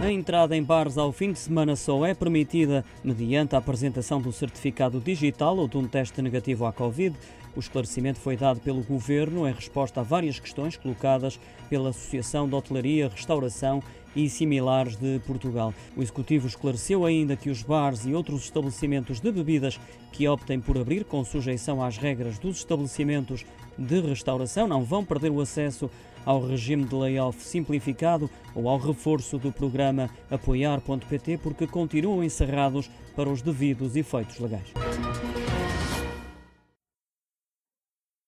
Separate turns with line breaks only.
A entrada em bares ao fim de semana só é permitida mediante a apresentação do certificado digital ou de um teste negativo à Covid. O esclarecimento foi dado pelo Governo em resposta a várias questões colocadas pela Associação de Hotelaria, Restauração e similares de Portugal. O Executivo esclareceu ainda que os bares e outros estabelecimentos de bebidas que optem por abrir com sujeição às regras dos estabelecimentos de restauração não vão perder o acesso ao regime de layoff simplificado ou ao reforço do programa apoiar.pt porque continuam encerrados para os devidos efeitos legais.